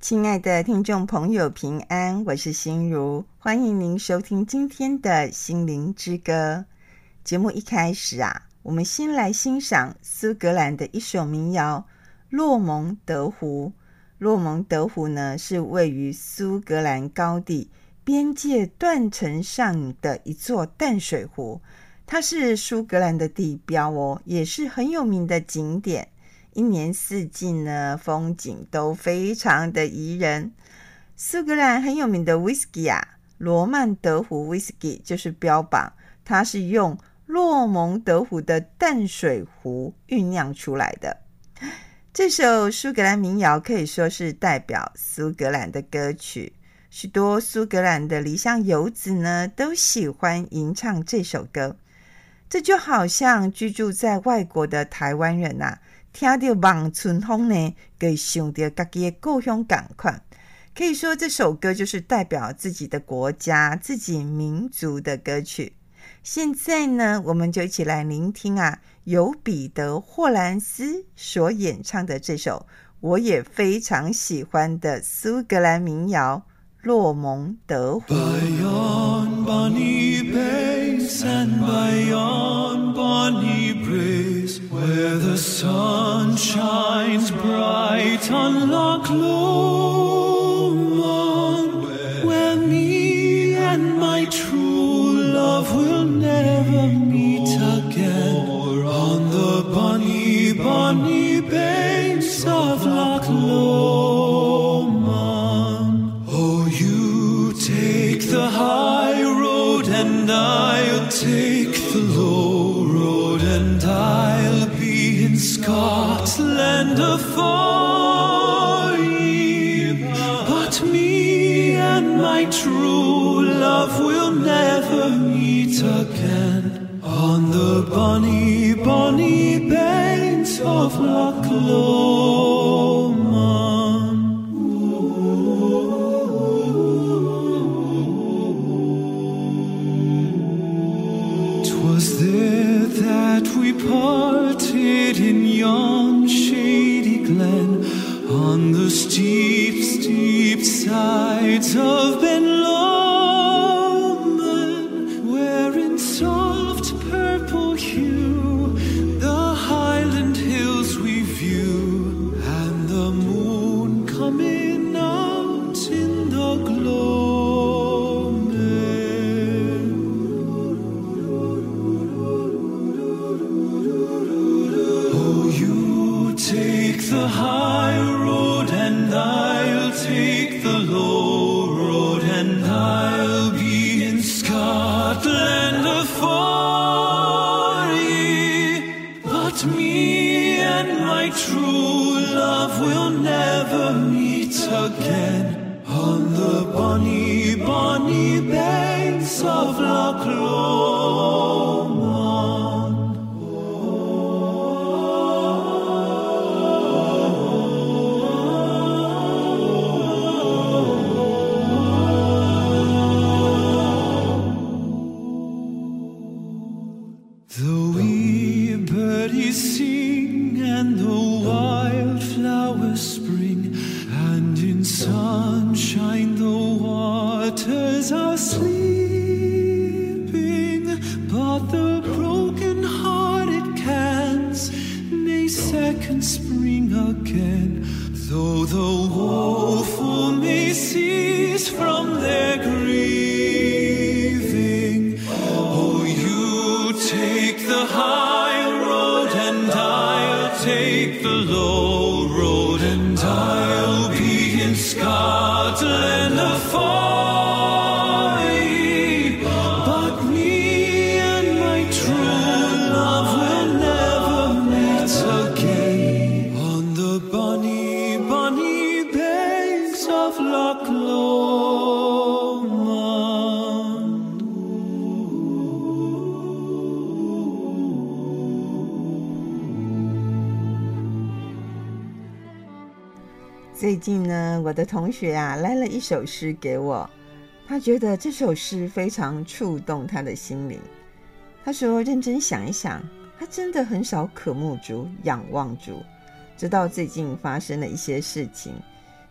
亲爱的听众朋友，平安，我是心如，欢迎您收听今天的心灵之歌。节目一开始啊，我们先来欣赏苏格兰的一首民谣《洛蒙德湖》。洛蒙德湖呢，是位于苏格兰高地边界断层上的一座淡水湖，它是苏格兰的地标哦，也是很有名的景点。一年四季呢，风景都非常的宜人。苏格兰很有名的威士忌啊，罗曼德湖威士忌就是标榜，它是用洛蒙德湖的淡水湖酝酿出来的。这首苏格兰民谣可以说是代表苏格兰的歌曲，许多苏格兰的离乡游子呢都喜欢吟唱这首歌。这就好像居住在外国的台湾人呐、啊。听到望春风呢，可以想到自己的故乡感快。可以说这首歌就是代表自己的国家、自己民族的歌曲。现在呢，我们就一起来聆听啊，由彼得·霍兰斯所演唱的这首我也非常喜欢的苏格兰民谣《洛蒙德湖》。is where the sun shines bright on Loch Lomond, where me and my true love will never meet again. On the bonny, bonny banks of Loch Lomond, oh, you take the high road and I. Scotland afore but me and my true love will never meet again on the bonnie. sunshine, the waters are sleeping, but the broken hearted can't. Nay, second spring again, though the 最近呢，我的同学啊来了一首诗给我，他觉得这首诗非常触动他的心灵。他说：“认真想一想，他真的很少渴慕主、仰望主，直到最近发生了一些事情，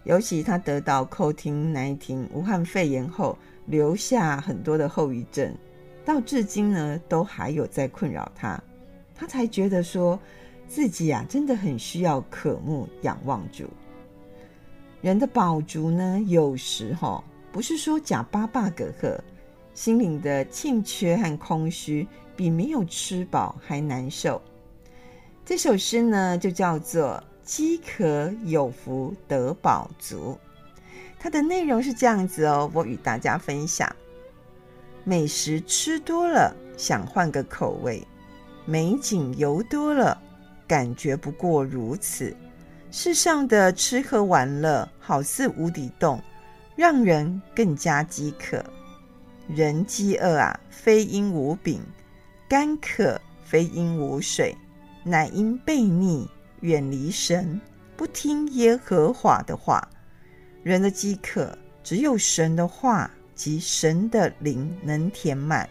尤其他得到 COVID-19 武汉肺炎后，留下很多的后遗症，到至今呢都还有在困扰他。他才觉得说自己啊真的很需要渴慕仰望主。人的饱足呢，有时候不是说假巴巴葛贺，心灵的欠缺和空虚比没有吃饱还难受。这首诗呢就叫做。饥渴有福得饱足，它的内容是这样子哦，我与大家分享：美食吃多了，想换个口味；美景游多了，感觉不过如此。世上的吃喝玩乐好似无底洞，让人更加饥渴。人饥饿啊，非因无饼；干渴非因无水，乃因悖逆。远离神，不听耶和华的话。人的饥渴，只有神的话及神的灵能填满。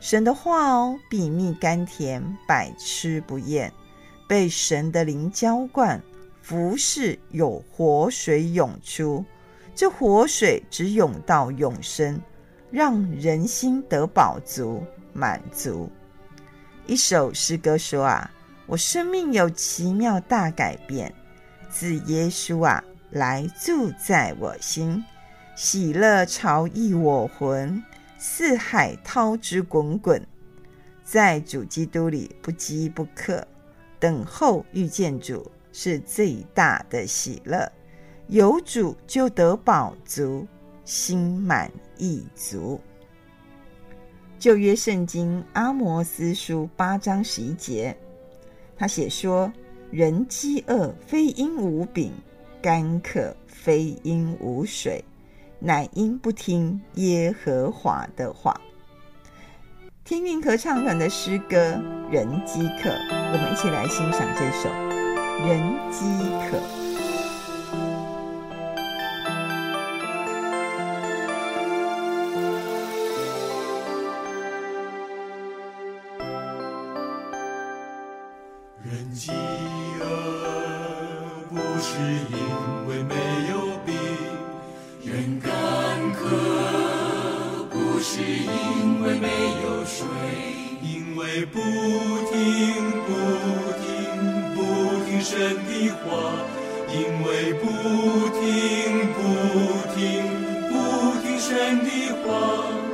神的话哦，比蜜甘甜，百吃不厌。被神的灵浇灌，服侍有活水涌出。这活水只涌到永生，让人心得饱足满足。一首诗歌说啊。我生命有奇妙大改变，自耶稣啊来住在我心，喜乐潮溢我魂，四海涛之滚滚，在主基督里不饥不渴，等候遇见主是最大的喜乐，有主就得饱足，心满意足。旧约圣经阿摩斯书八章十一节。他写说：“人饥饿，非因无饼；干渴，非因无水，乃因不听耶和华的话。”天韵合唱团的诗歌《人饥渴》，我们一起来欣赏这首《人饥渴。人饥饿不是因为没有病，人干渴不是因为没有水，因为不停不停。神的话，因为不听不听不听神的话。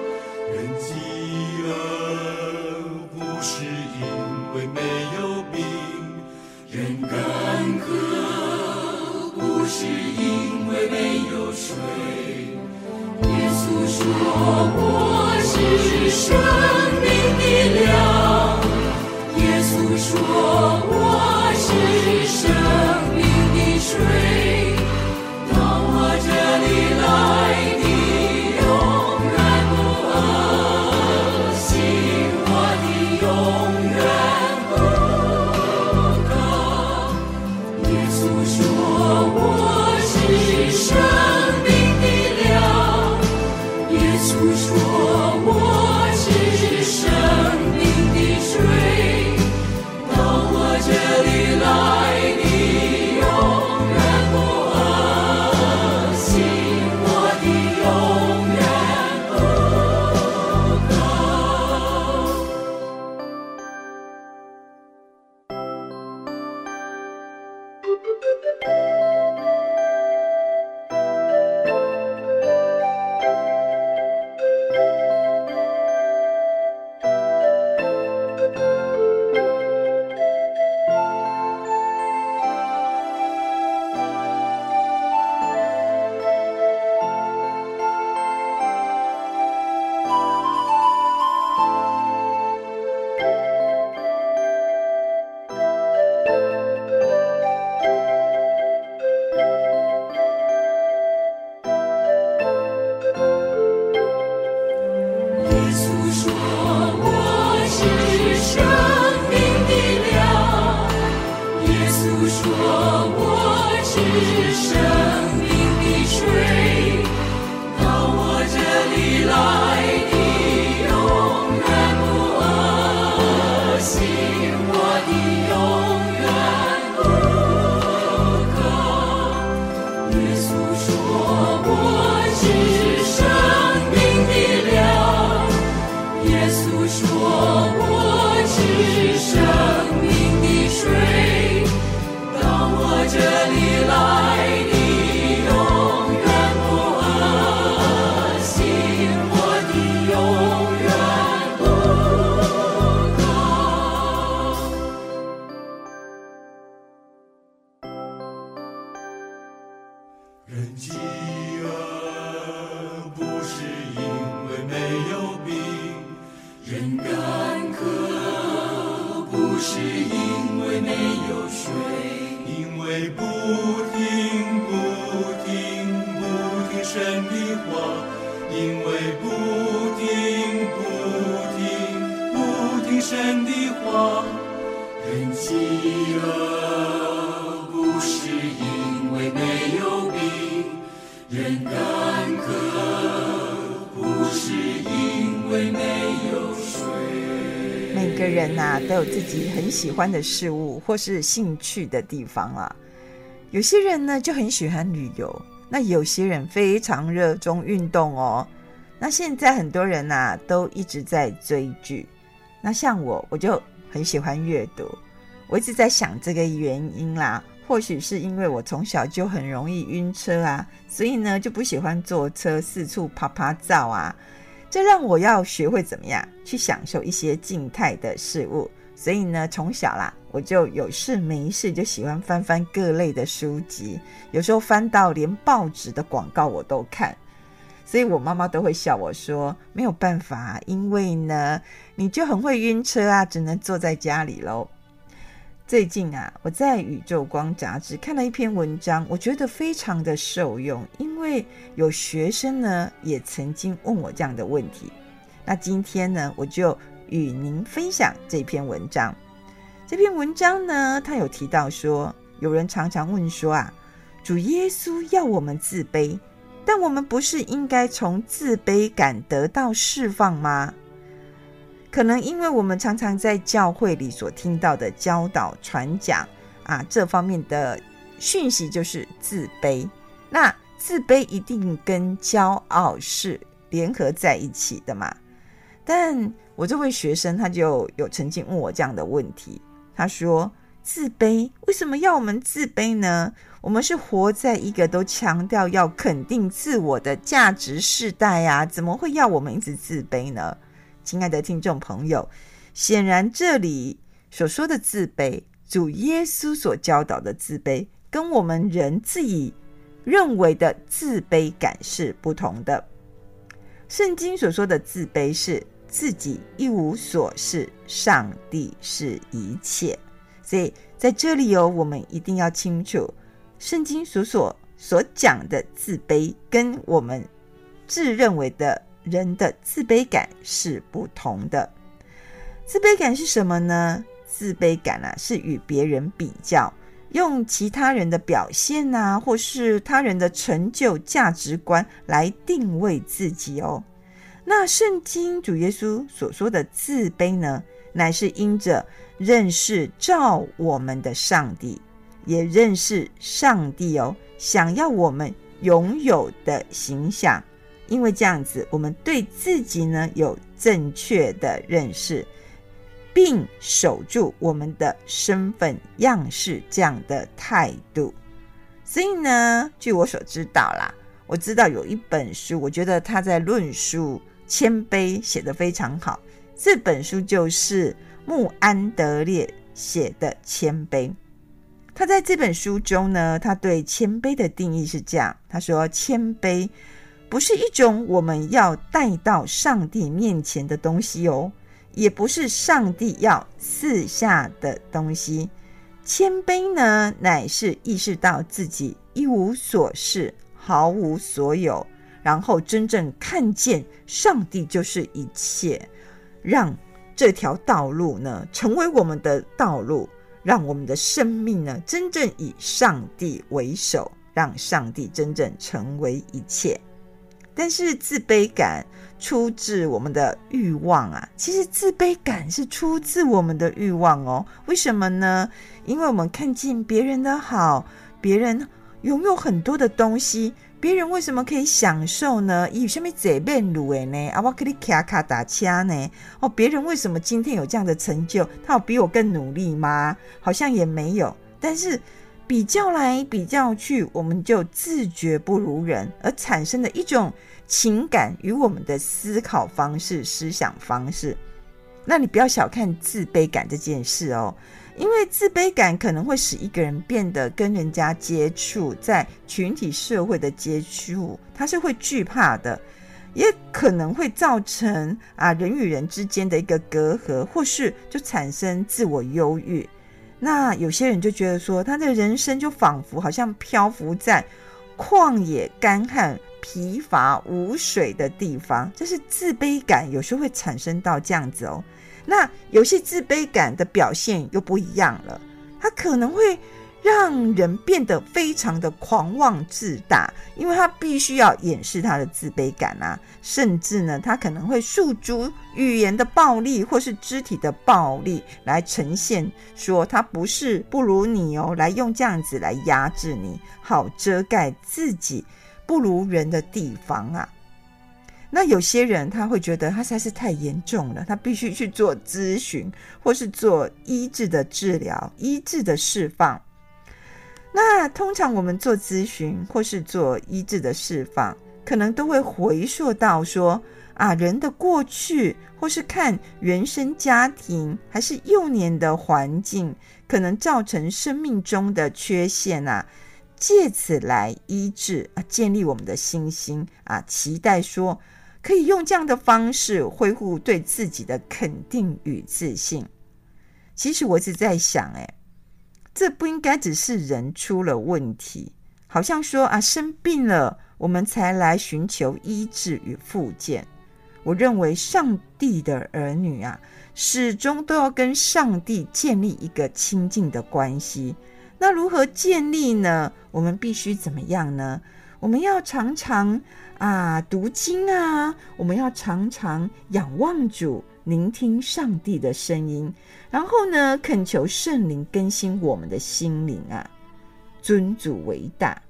有自己很喜欢的事物或是兴趣的地方啊。有些人呢就很喜欢旅游，那有些人非常热衷运动哦。那现在很多人呐、啊、都一直在追剧，那像我，我就很喜欢阅读。我一直在想这个原因啦，或许是因为我从小就很容易晕车啊，所以呢就不喜欢坐车四处啪啪照啊。这让我要学会怎么样去享受一些静态的事物，所以呢，从小啦，我就有事没事就喜欢翻翻各类的书籍，有时候翻到连报纸的广告我都看，所以我妈妈都会笑我说没有办法，因为呢，你就很会晕车啊，只能坐在家里喽。最近啊，我在《宇宙光》杂志看了一篇文章，我觉得非常的受用，因为有学生呢也曾经问我这样的问题。那今天呢，我就与您分享这篇文章。这篇文章呢，他有提到说，有人常常问说啊，主耶稣要我们自卑，但我们不是应该从自卑感得到释放吗？可能因为我们常常在教会里所听到的教导、传讲啊，这方面的讯息就是自卑。那自卑一定跟骄傲是联合在一起的嘛？但我这位学生他就有曾经问我这样的问题，他说：“自卑为什么要我们自卑呢？我们是活在一个都强调要肯定自我的价值世代啊，怎么会要我们一直自卑呢？”亲爱的听众朋友，显然这里所说的自卑，主耶稣所教导的自卑，跟我们人自己认为的自卑感是不同的。圣经所说的自卑是自己一无所事，上帝是一切。所以在这里有、我们一定要清楚，圣经所所所讲的自卑，跟我们自认为的。人的自卑感是不同的。自卑感是什么呢？自卑感啊，是与别人比较，用其他人的表现啊，或是他人的成就、价值观来定位自己哦。那圣经主耶稣所说的自卑呢，乃是因着认识造我们的上帝，也认识上帝哦，想要我们拥有的形象。因为这样子，我们对自己呢有正确的认识，并守住我们的身份样式这样的态度。所以呢，据我所知道啦，我知道有一本书，我觉得他在论述谦卑写得非常好。这本书就是穆安德烈写的《谦卑》。他在这本书中呢，他对谦卑的定义是这样：他说，谦卑。不是一种我们要带到上帝面前的东西哦，也不是上帝要赐下的东西。谦卑呢，乃是意识到自己一无所事，毫无所有，然后真正看见上帝就是一切，让这条道路呢成为我们的道路，让我们的生命呢真正以上帝为首，让上帝真正成为一切。但是自卑感出自我们的欲望啊，其实自卑感是出自我们的欲望哦。为什么呢？因为我们看见别人的好，别人拥有很多的东西，别人为什么可以享受呢？以什么这边路诶呢？啊，我可以卡卡打掐呢？哦，别人为什么今天有这样的成就？他有比我更努力吗？好像也没有。但是比较来比较去，我们就自觉不如人，而产生的一种情感与我们的思考方式、思想方式。那你不要小看自卑感这件事哦。因为自卑感可能会使一个人变得跟人家接触，在群体社会的接触，他是会惧怕的，也可能会造成啊人与人之间的一个隔阂，或是就产生自我忧郁。那有些人就觉得说，他的人生就仿佛好像漂浮在旷野、干旱、疲乏、无水的地方，这是自卑感有时候会产生到这样子哦。那有些自卑感的表现又不一样了，它可能会让人变得非常的狂妄自大，因为他必须要掩饰他的自卑感啊，甚至呢，他可能会诉诸语言的暴力或是肢体的暴力来呈现，说他不是不如你哦，来用这样子来压制你，好遮盖自己不如人的地方啊。那有些人他会觉得他实在是太严重了，他必须去做咨询，或是做医治的治疗、医治的释放。那通常我们做咨询或是做医治的释放，可能都会回溯到说啊，人的过去，或是看原生家庭还是幼年的环境，可能造成生命中的缺陷啊，借此来医治啊，建立我们的信心啊，期待说。可以用这样的方式恢复对自己的肯定与自信。其实我一直在想，哎，这不应该只是人出了问题，好像说啊生病了，我们才来寻求医治与复健。我认为上帝的儿女啊，始终都要跟上帝建立一个亲近的关系。那如何建立呢？我们必须怎么样呢？我们要常常。啊，读经啊！我们要常常仰望主，聆听上帝的声音，然后呢，恳求圣灵更新我们的心灵啊，尊主为大，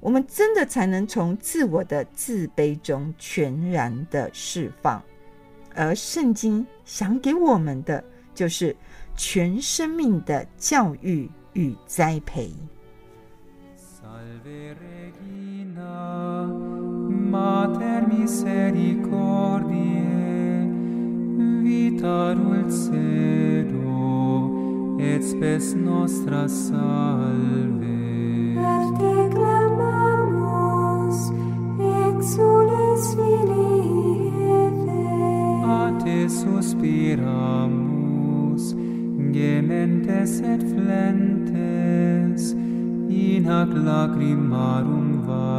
我们真的才能从自我的自卑中全然的释放。而圣经想给我们的，就是全生命的教育与栽培。Regina, Mater misericordiae, vita dulcedo, et spes nostra salve. Et te clamamus, exules Filii Eve. A te suspiramus, gementes et flentes, in hac lacrimarum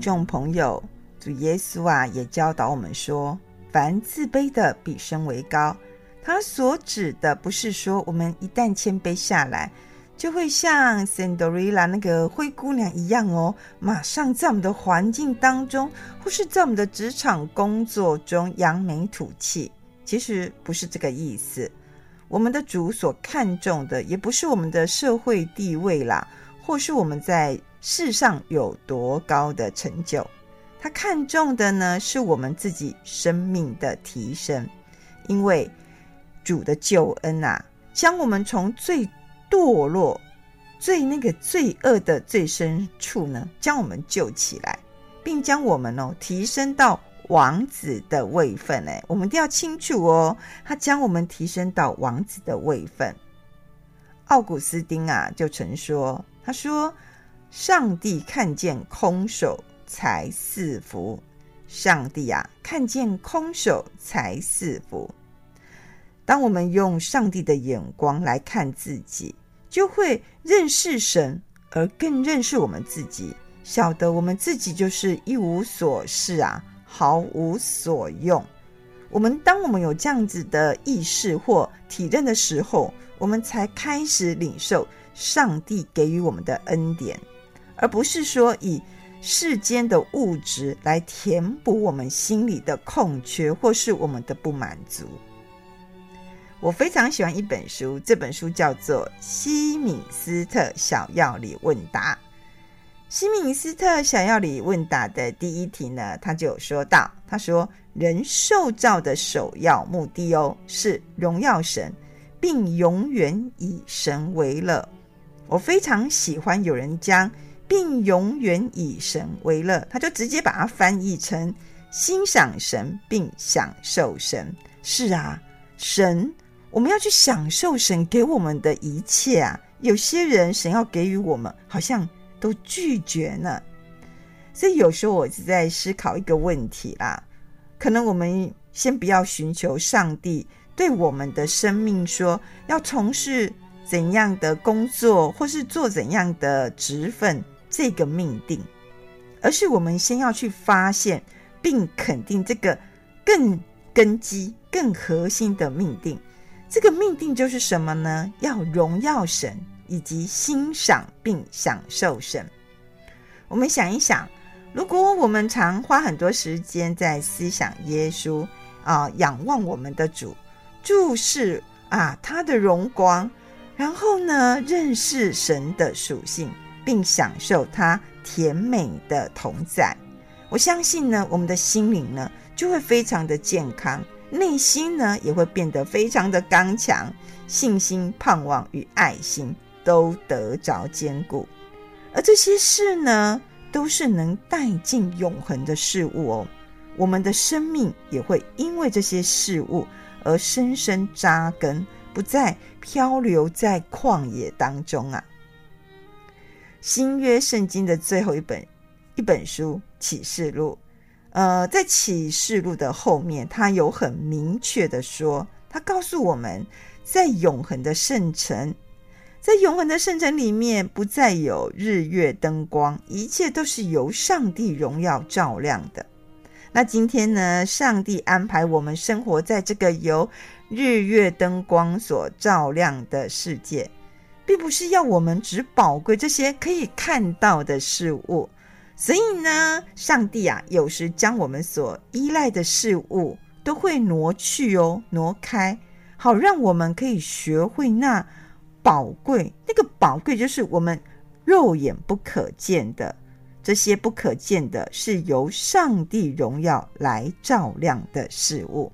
众朋友，主耶稣啊，也教导我们说：凡自卑的，必升为高。他所指的，不是说我们一旦谦卑下来，就会像圣多瑞拉那个灰姑娘一样哦，马上在我们的环境当中，或是在我们的职场工作中扬眉吐气。其实不是这个意思。我们的主所看重的，也不是我们的社会地位啦，或是我们在。世上有多高的成就，他看重的呢，是我们自己生命的提升。因为主的救恩啊，将我们从最堕落、最那个罪恶的最深处呢，将我们救起来，并将我们哦提升到王子的位分。哎，我们一定要清楚哦，他将我们提升到王子的位分。奥古斯丁啊，就曾说：“他说，上帝看见空手才赐福。上帝啊，看见空手才赐福。当我们用上帝的眼光来看自己，就会认识神，而更认识我们自己，晓得我们自己就是一无所事啊，毫无所用。我们当我们有这样子的意识或体认的时候，我们才开始领受上帝给予我们的恩典，而不是说以世间的物质来填补我们心里的空缺或是我们的不满足。我非常喜欢一本书，这本书叫做《西敏斯特小药理问答》。西敏斯特小药理问答的第一题呢，他就有说到，他说：“人受造的首要目的哦，是荣耀神。”并永远以神为乐。我非常喜欢有人将“并永远以神为乐”，他就直接把它翻译成“欣赏神并享受神”。是啊，神，我们要去享受神给我们的一切啊。有些人神要给予我们，好像都拒绝呢。所以有时候我是在思考一个问题啦，可能我们先不要寻求上帝。对我们的生命说，要从事怎样的工作，或是做怎样的职分，这个命定，而是我们先要去发现并肯定这个更根基、更核心的命定。这个命定就是什么呢？要荣耀神，以及欣赏并享受神。我们想一想，如果我们常花很多时间在思想耶稣啊，仰望我们的主。注视啊，他的荣光，然后呢，认识神的属性，并享受它甜美的同在。我相信呢，我们的心灵呢就会非常的健康，内心呢也会变得非常的刚强，信心、盼望与爱心都得着坚固。而这些事呢，都是能带进永恒的事物哦。我们的生命也会因为这些事物。而深深扎根，不再漂流在旷野当中啊！新约圣经的最后一本一本书《启示录》，呃，在《启示录》的后面，他有很明确的说，他告诉我们在永恒的圣城，在永恒的圣城里面，不再有日月灯光，一切都是由上帝荣耀照亮的。那今天呢，上帝安排我们生活在这个由日月灯光所照亮的世界，并不是要我们只宝贵这些可以看到的事物。所以呢，上帝啊，有时将我们所依赖的事物都会挪去哦，挪开，好让我们可以学会那宝贵。那个宝贵就是我们肉眼不可见的。这些不可见的，是由上帝荣耀来照亮的事物。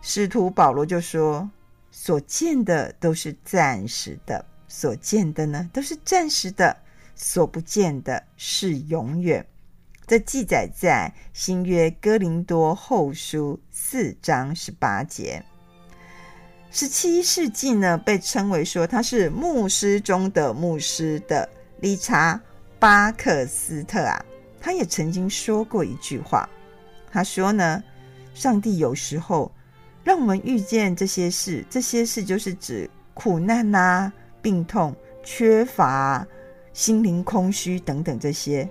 使徒保罗就说：“所见的都是暂时的，所见的呢都是暂时的，所不见的是永远。”这记载在新约哥林多后书四章十八节。十七世纪呢，被称为说他是牧师中的牧师的理查。巴克斯特啊，他也曾经说过一句话，他说呢，上帝有时候让我们遇见这些事，这些事就是指苦难呐、病痛、缺乏、心灵空虚等等这些。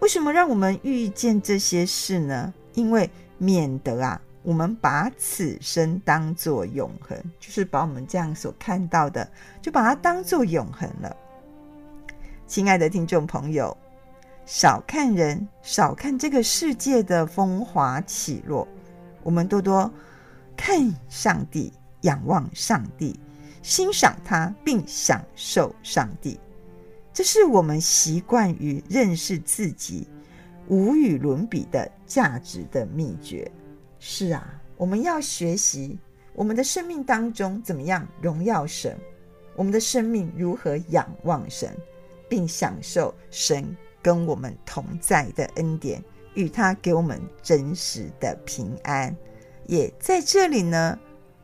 为什么让我们遇见这些事呢？因为免得啊，我们把此生当作永恒，就是把我们这样所看到的，就把它当作永恒了。亲爱的听众朋友，少看人，少看这个世界的风华起落，我们多多看上帝，仰望上帝，欣赏他，并享受上帝。这是我们习惯于认识自己无与伦比的价值的秘诀。是啊，我们要学习我们的生命当中怎么样荣耀神，我们的生命如何仰望神。并享受神跟我们同在的恩典，与他给我们真实的平安。也在这里呢，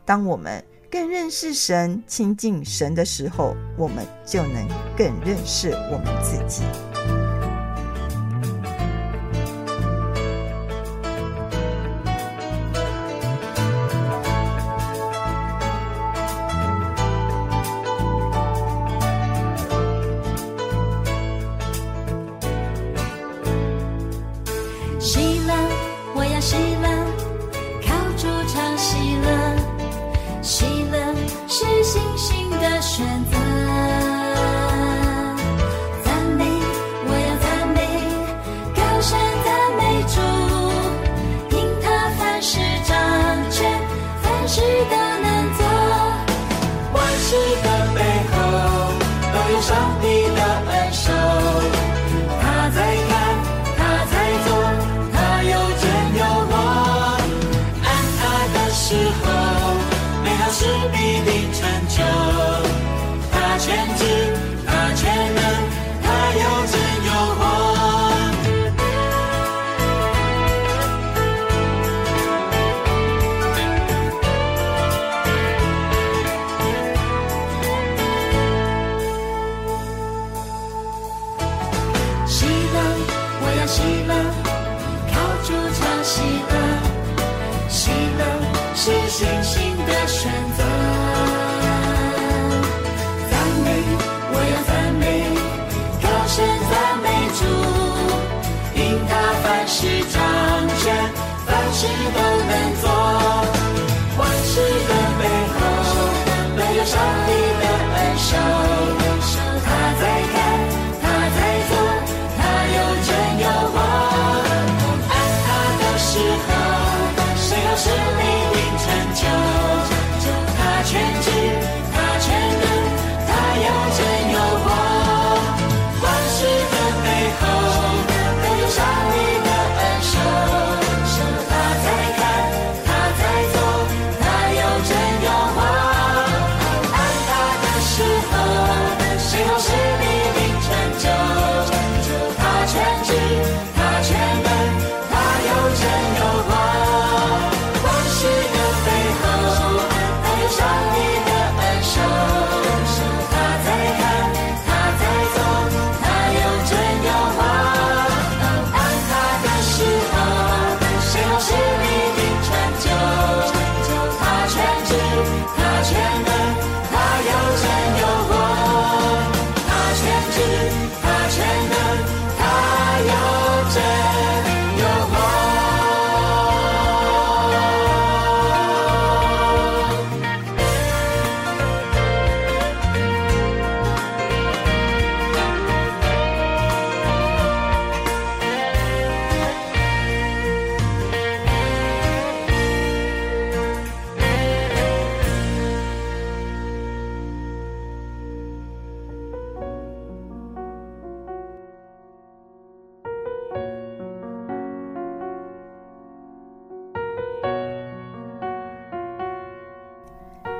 当我们更认识神、亲近神的时候，我们就能更认识我们自己。希腊，我要希腊喜乐，我要喜乐，靠主，唱喜乐，喜乐是信心。谁和谁